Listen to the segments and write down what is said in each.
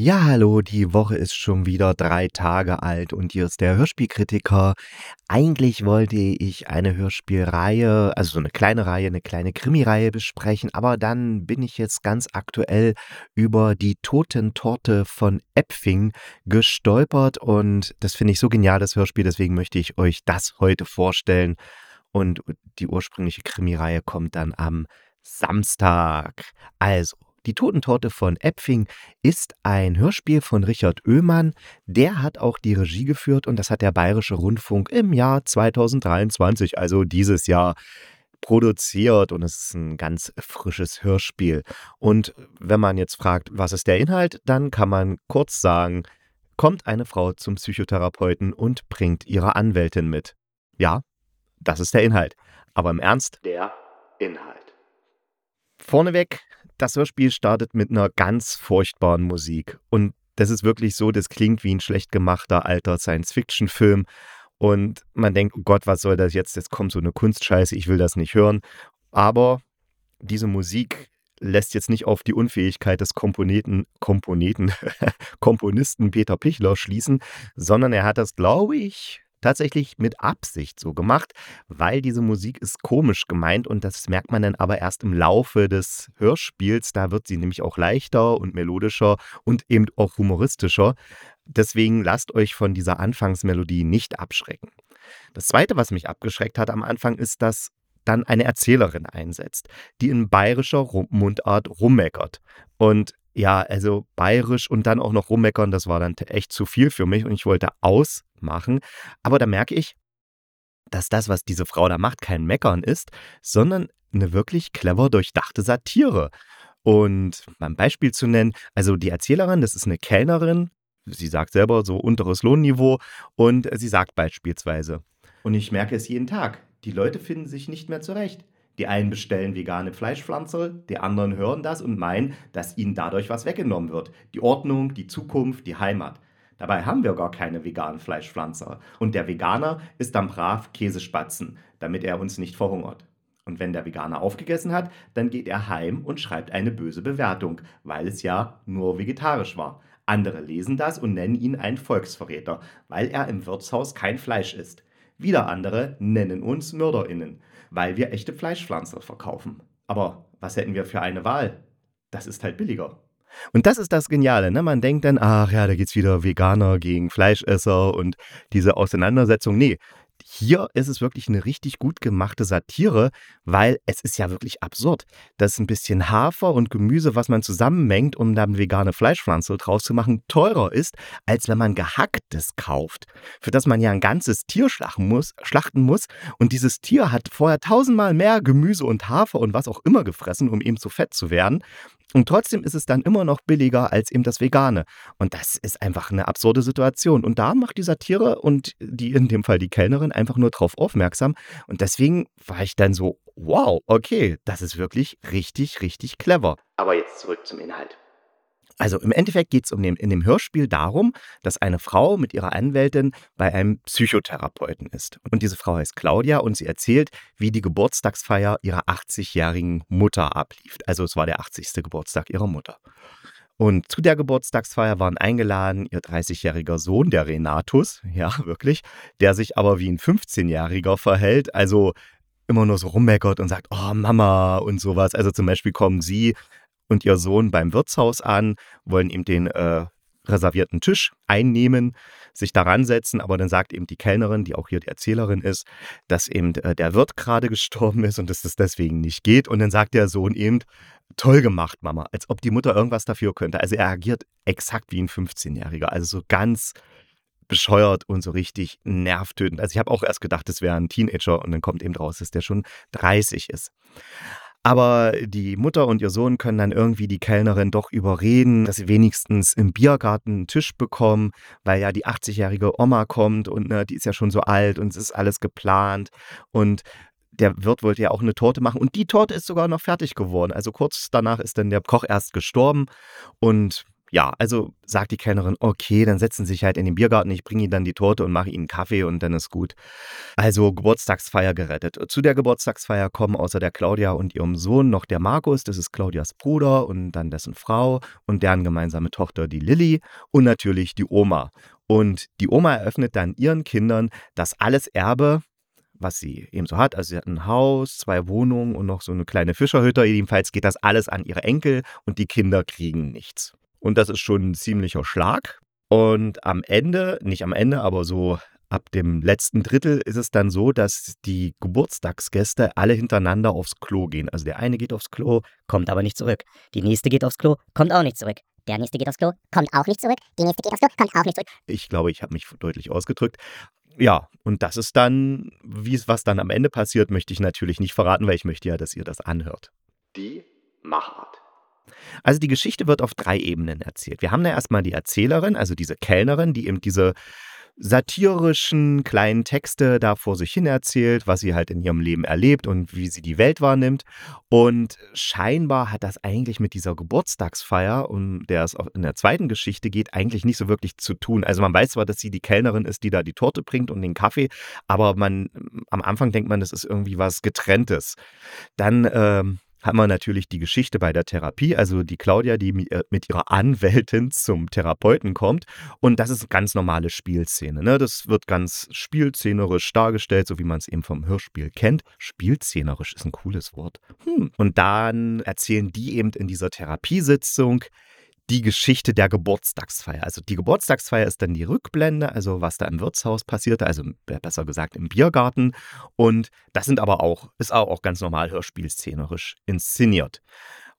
Ja, hallo, die Woche ist schon wieder drei Tage alt und hier ist der Hörspielkritiker. Eigentlich wollte ich eine Hörspielreihe, also so eine kleine Reihe, eine kleine Krimireihe besprechen, aber dann bin ich jetzt ganz aktuell über die Totentorte von Epfing gestolpert und das finde ich so genial, das Hörspiel, deswegen möchte ich euch das heute vorstellen. Und die ursprüngliche Krimireihe kommt dann am Samstag. Also, die Totentorte von Epfing ist ein Hörspiel von Richard Oehmann. Der hat auch die Regie geführt und das hat der Bayerische Rundfunk im Jahr 2023, also dieses Jahr, produziert und es ist ein ganz frisches Hörspiel. Und wenn man jetzt fragt, was ist der Inhalt, dann kann man kurz sagen, kommt eine Frau zum Psychotherapeuten und bringt ihre Anwältin mit. Ja, das ist der Inhalt. Aber im Ernst, der Inhalt. Vorneweg das Hörspiel startet mit einer ganz furchtbaren Musik. Und das ist wirklich so, das klingt wie ein schlecht gemachter alter Science-Fiction-Film. Und man denkt, oh Gott, was soll das jetzt? Jetzt kommt so eine Kunstscheiße, ich will das nicht hören. Aber diese Musik lässt jetzt nicht auf die Unfähigkeit des Komponenten, Komponenten, Komponisten Peter Pichler schließen, sondern er hat das, glaube ich, tatsächlich mit Absicht so gemacht, weil diese Musik ist komisch gemeint und das merkt man dann aber erst im Laufe des Hörspiels. Da wird sie nämlich auch leichter und melodischer und eben auch humoristischer. Deswegen lasst euch von dieser Anfangsmelodie nicht abschrecken. Das zweite, was mich abgeschreckt hat am Anfang, ist, dass dann eine Erzählerin einsetzt, die in bayerischer Mundart rummeckert. Und ja, also bayerisch und dann auch noch rummeckern, das war dann echt zu viel für mich und ich wollte ausmachen. Aber da merke ich, dass das, was diese Frau da macht, kein Meckern ist, sondern eine wirklich clever durchdachte Satire. Und mal ein Beispiel zu nennen, also die Erzählerin, das ist eine Kellnerin, sie sagt selber so unteres Lohnniveau und sie sagt beispielsweise, und ich merke es jeden Tag, die Leute finden sich nicht mehr zurecht. Die einen bestellen vegane Fleischpflanze, die anderen hören das und meinen, dass ihnen dadurch was weggenommen wird. Die Ordnung, die Zukunft, die Heimat. Dabei haben wir gar keine veganen Fleischpflanzer. Und der Veganer ist dann brav Käsespatzen, damit er uns nicht verhungert. Und wenn der Veganer aufgegessen hat, dann geht er heim und schreibt eine böse Bewertung, weil es ja nur vegetarisch war. Andere lesen das und nennen ihn einen Volksverräter, weil er im Wirtshaus kein Fleisch isst. Wieder andere nennen uns MörderInnen weil wir echte Fleischpflanzer verkaufen. Aber was hätten wir für eine Wahl? Das ist halt billiger. Und das ist das Geniale, ne? Man denkt dann, ach ja, da geht's wieder Veganer gegen Fleischesser und diese Auseinandersetzung. Nee, hier ist es wirklich eine richtig gut gemachte Satire, weil es ist ja wirklich absurd, dass ein bisschen Hafer und Gemüse, was man zusammenmengt, um dann vegane Fleischpflanze draus zu machen, teurer ist, als wenn man gehacktes kauft, für das man ja ein ganzes Tier schlachten muss, schlachten muss. Und dieses Tier hat vorher tausendmal mehr Gemüse und Hafer und was auch immer gefressen, um eben zu fett zu werden. Und trotzdem ist es dann immer noch billiger als eben das Vegane. Und das ist einfach eine absurde Situation. Und da macht die Satire und die in dem Fall die Kellnerin einfach nur drauf aufmerksam. Und deswegen war ich dann so, wow, okay, das ist wirklich richtig, richtig clever. Aber jetzt zurück zum Inhalt. Also im Endeffekt geht es um in dem Hörspiel darum, dass eine Frau mit ihrer Anwältin bei einem Psychotherapeuten ist. Und diese Frau heißt Claudia und sie erzählt, wie die Geburtstagsfeier ihrer 80-jährigen Mutter ablief. Also es war der 80. Geburtstag ihrer Mutter. Und zu der Geburtstagsfeier waren eingeladen ihr 30-jähriger Sohn, der Renatus, ja wirklich, der sich aber wie ein 15-jähriger verhält, also immer nur so rummeckert und sagt, oh Mama und sowas. Also zum Beispiel kommen sie und ihr Sohn beim Wirtshaus an, wollen ihm den äh, reservierten Tisch einnehmen, sich daran setzen, aber dann sagt eben die Kellnerin, die auch hier die Erzählerin ist, dass eben äh, der Wirt gerade gestorben ist und dass das deswegen nicht geht. Und dann sagt der Sohn eben, toll gemacht, Mama, als ob die Mutter irgendwas dafür könnte. Also er agiert exakt wie ein 15-Jähriger, also so ganz bescheuert und so richtig nervtötend. Also ich habe auch erst gedacht, das wäre ein Teenager und dann kommt eben raus, dass der schon 30 ist. Aber die Mutter und ihr Sohn können dann irgendwie die Kellnerin doch überreden, dass sie wenigstens im Biergarten einen Tisch bekommen, weil ja die 80-jährige Oma kommt und ne, die ist ja schon so alt und es ist alles geplant. Und der Wirt wollte ja auch eine Torte machen und die Torte ist sogar noch fertig geworden. Also kurz danach ist dann der Koch erst gestorben und ja, also sagt die Kellnerin, okay, dann setzen Sie sich halt in den Biergarten, ich bringe Ihnen dann die Torte und mache Ihnen Kaffee und dann ist gut. Also Geburtstagsfeier gerettet. Zu der Geburtstagsfeier kommen außer der Claudia und ihrem Sohn noch der Markus, das ist Claudias Bruder und dann dessen Frau und deren gemeinsame Tochter, die Lilly und natürlich die Oma. Und die Oma eröffnet dann ihren Kindern das alles Erbe, was sie eben so hat. Also sie hat ein Haus, zwei Wohnungen und noch so eine kleine Fischerhütte. Jedenfalls geht das alles an ihre Enkel und die Kinder kriegen nichts. Und das ist schon ein ziemlicher Schlag. Und am Ende, nicht am Ende, aber so ab dem letzten Drittel ist es dann so, dass die Geburtstagsgäste alle hintereinander aufs Klo gehen. Also der eine geht aufs Klo, kommt aber nicht zurück. Die nächste geht aufs Klo, kommt auch nicht zurück. Der nächste geht aufs Klo, kommt auch nicht zurück. Die nächste geht aufs Klo, kommt auch nicht zurück. Ich glaube, ich habe mich deutlich ausgedrückt. Ja, und das ist dann, wie was dann am Ende passiert, möchte ich natürlich nicht verraten, weil ich möchte ja, dass ihr das anhört. Die Machart. Also die Geschichte wird auf drei Ebenen erzählt. Wir haben da erstmal die Erzählerin, also diese Kellnerin, die eben diese satirischen kleinen Texte da vor sich hin erzählt, was sie halt in ihrem Leben erlebt und wie sie die Welt wahrnimmt. Und scheinbar hat das eigentlich mit dieser Geburtstagsfeier, um der es in der zweiten Geschichte geht, eigentlich nicht so wirklich zu tun. Also man weiß zwar, dass sie die Kellnerin ist, die da die Torte bringt und den Kaffee, aber man am Anfang denkt man, das ist irgendwie was Getrenntes. Dann ähm, haben wir natürlich die Geschichte bei der Therapie, also die Claudia, die äh, mit ihrer Anwältin zum Therapeuten kommt. Und das ist eine ganz normale Spielszene. Ne? Das wird ganz spielszenerisch dargestellt, so wie man es eben vom Hörspiel kennt. Spielszenerisch ist ein cooles Wort. Hm. Und dann erzählen die eben in dieser Therapiesitzung, die Geschichte der Geburtstagsfeier. Also die Geburtstagsfeier ist dann die Rückblende, also was da im Wirtshaus passierte, also besser gesagt im Biergarten. Und das sind aber auch, ist auch, auch ganz normal hörspielszenerisch inszeniert.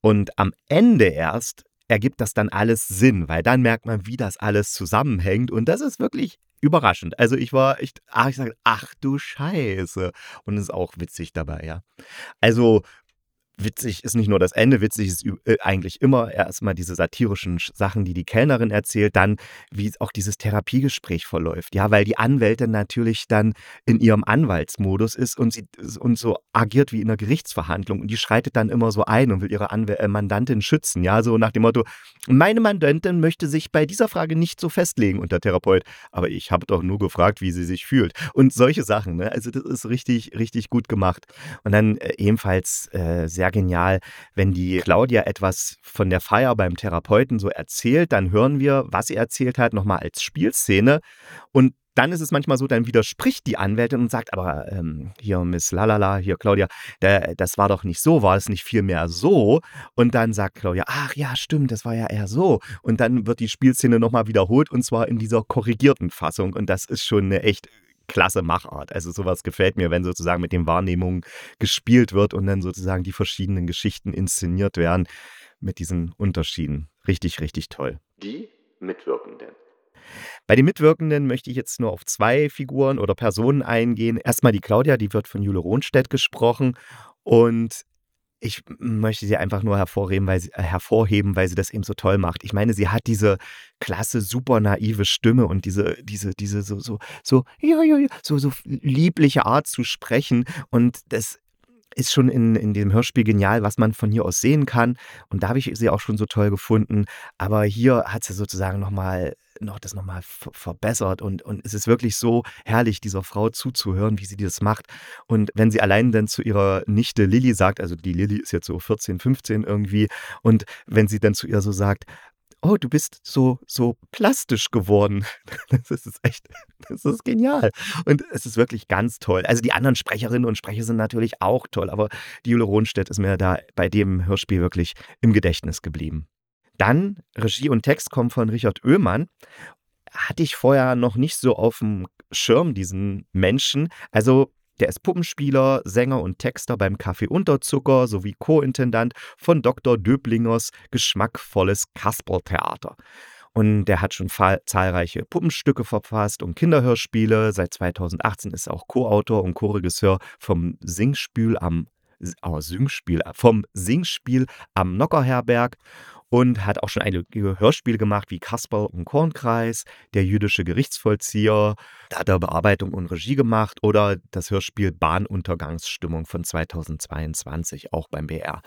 Und am Ende erst ergibt das dann alles Sinn, weil dann merkt man, wie das alles zusammenhängt. Und das ist wirklich überraschend. Also ich war echt, ach, ich sage, ach du Scheiße. Und es ist auch witzig dabei, ja. Also witzig ist nicht nur das Ende, witzig ist äh, eigentlich immer erstmal diese satirischen Sachen, die die Kellnerin erzählt, dann wie auch dieses Therapiegespräch verläuft. Ja, weil die Anwältin natürlich dann in ihrem Anwaltsmodus ist und sie und so agiert wie in einer Gerichtsverhandlung und die schreitet dann immer so ein und will ihre Anw äh, Mandantin schützen. Ja, so nach dem Motto, meine Mandantin möchte sich bei dieser Frage nicht so festlegen und der Therapeut, aber ich habe doch nur gefragt, wie sie sich fühlt. Und solche Sachen, ne? Also das ist richtig, richtig gut gemacht. Und dann äh, ebenfalls äh, sehr genial, wenn die Claudia etwas von der Feier beim Therapeuten so erzählt, dann hören wir, was sie erzählt hat, nochmal als Spielszene. Und dann ist es manchmal so, dann widerspricht die Anwältin und sagt, aber ähm, hier Miss Lalala, hier Claudia, der, das war doch nicht so, war es nicht vielmehr so? Und dann sagt Claudia, ach ja, stimmt, das war ja eher so. Und dann wird die Spielszene nochmal wiederholt und zwar in dieser korrigierten Fassung. Und das ist schon eine echt klasse Machart. Also sowas gefällt mir, wenn sozusagen mit den Wahrnehmungen gespielt wird und dann sozusagen die verschiedenen Geschichten inszeniert werden mit diesen Unterschieden. Richtig, richtig toll. Die Mitwirkenden. Bei den Mitwirkenden möchte ich jetzt nur auf zwei Figuren oder Personen eingehen. Erstmal die Claudia, die wird von Jule Rohnstedt gesprochen und ich möchte sie einfach nur hervorheben weil, sie, äh, hervorheben, weil sie das eben so toll macht. Ich meine, sie hat diese klasse, super naive Stimme und diese, diese, diese so, so, so, so, so liebliche Art zu sprechen. Und das ist schon in, in dem Hörspiel genial, was man von hier aus sehen kann. Und da habe ich sie auch schon so toll gefunden. Aber hier hat sie sozusagen nochmal noch das nochmal verbessert und, und es ist wirklich so herrlich, dieser Frau zuzuhören, wie sie das macht. Und wenn sie allein dann zu ihrer Nichte Lilly sagt, also die Lilly ist jetzt so 14, 15 irgendwie, und wenn sie dann zu ihr so sagt, oh, du bist so, so plastisch geworden. Das ist echt, das ist genial. Und es ist wirklich ganz toll. Also die anderen Sprecherinnen und Sprecher sind natürlich auch toll, aber die Jule Rohnstedt ist mir da bei dem Hörspiel wirklich im Gedächtnis geblieben. Dann Regie und Text kommen von Richard Oehmann. Hatte ich vorher noch nicht so auf dem Schirm, diesen Menschen. Also der ist Puppenspieler, Sänger und Texter beim Café Unterzucker sowie Co-Intendant von Dr. Döblingers geschmackvolles Kasperltheater. Und der hat schon zahlreiche Puppenstücke verfasst und Kinderhörspiele. Seit 2018 ist er auch Co-Autor und Co-Regisseur vom Singspiel am oh, Singspiel, vom Singspiel am Nockerherberg und hat auch schon einige Hörspiele gemacht wie Kasperl und Kornkreis, Der jüdische Gerichtsvollzieher, da hat er Bearbeitung und Regie gemacht oder das Hörspiel Bahnuntergangsstimmung von 2022, auch beim BR.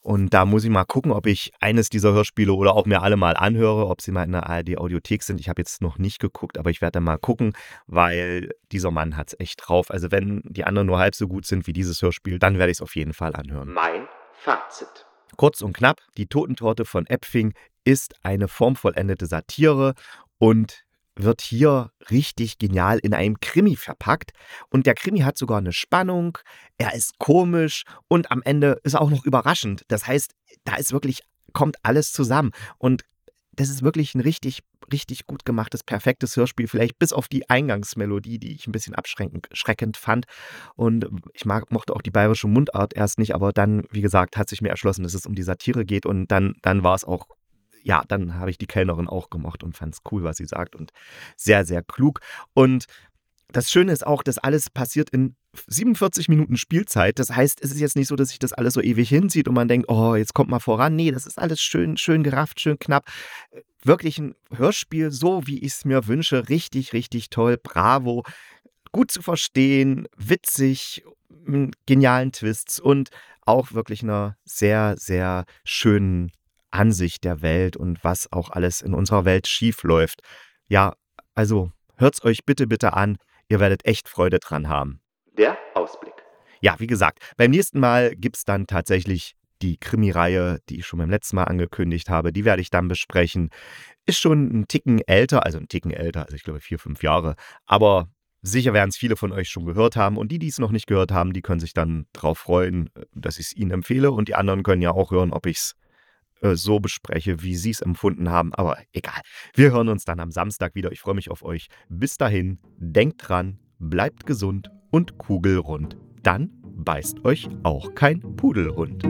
Und da muss ich mal gucken, ob ich eines dieser Hörspiele oder auch mir alle mal anhöre, ob sie mal in der ARD-Audiothek sind. Ich habe jetzt noch nicht geguckt, aber ich werde mal gucken, weil dieser Mann hat es echt drauf. Also wenn die anderen nur halb so gut sind wie dieses Hörspiel, dann werde ich es auf jeden Fall anhören. Mein Fazit. Kurz und knapp, die Totentorte von Epfing ist eine formvollendete Satire und wird hier richtig genial in einem Krimi verpackt. Und der Krimi hat sogar eine Spannung, er ist komisch und am Ende ist er auch noch überraschend. Das heißt, da ist wirklich, kommt alles zusammen. Und das ist wirklich ein richtig, richtig gut gemachtes, perfektes Hörspiel, vielleicht bis auf die Eingangsmelodie, die ich ein bisschen abschreckend fand. Und ich mag, mochte auch die bayerische Mundart erst nicht, aber dann, wie gesagt, hat sich mir erschlossen, dass es um die Satire geht und dann, dann war es auch ja, dann habe ich die Kellnerin auch gemocht und fand es cool, was sie sagt und sehr, sehr klug. Und das Schöne ist auch, dass alles passiert in 47 Minuten Spielzeit. Das heißt, es ist jetzt nicht so, dass sich das alles so ewig hinzieht und man denkt, oh, jetzt kommt mal voran. Nee, das ist alles schön, schön gerafft, schön knapp. Wirklich ein Hörspiel, so wie ich es mir wünsche. Richtig, richtig toll. Bravo. Gut zu verstehen, witzig, genialen Twists und auch wirklich einer sehr, sehr schönen Ansicht der Welt und was auch alles in unserer Welt schief läuft. Ja, also hört's euch bitte, bitte an. Ihr werdet echt Freude dran haben. Der Ausblick. Ja, wie gesagt, beim nächsten Mal gibt es dann tatsächlich die Krimi-Reihe, die ich schon beim letzten Mal angekündigt habe. Die werde ich dann besprechen. Ist schon ein Ticken älter, also ein Ticken älter, also ich glaube vier, fünf Jahre. Aber sicher werden es viele von euch schon gehört haben. Und die, die es noch nicht gehört haben, die können sich dann darauf freuen, dass ich es ihnen empfehle. Und die anderen können ja auch hören, ob ich es äh, so bespreche, wie Sie es empfunden haben. Aber egal. Wir hören uns dann am Samstag wieder. Ich freue mich auf euch. Bis dahin, denkt dran, bleibt gesund und kugelrund. Dann beißt euch auch kein Pudelhund.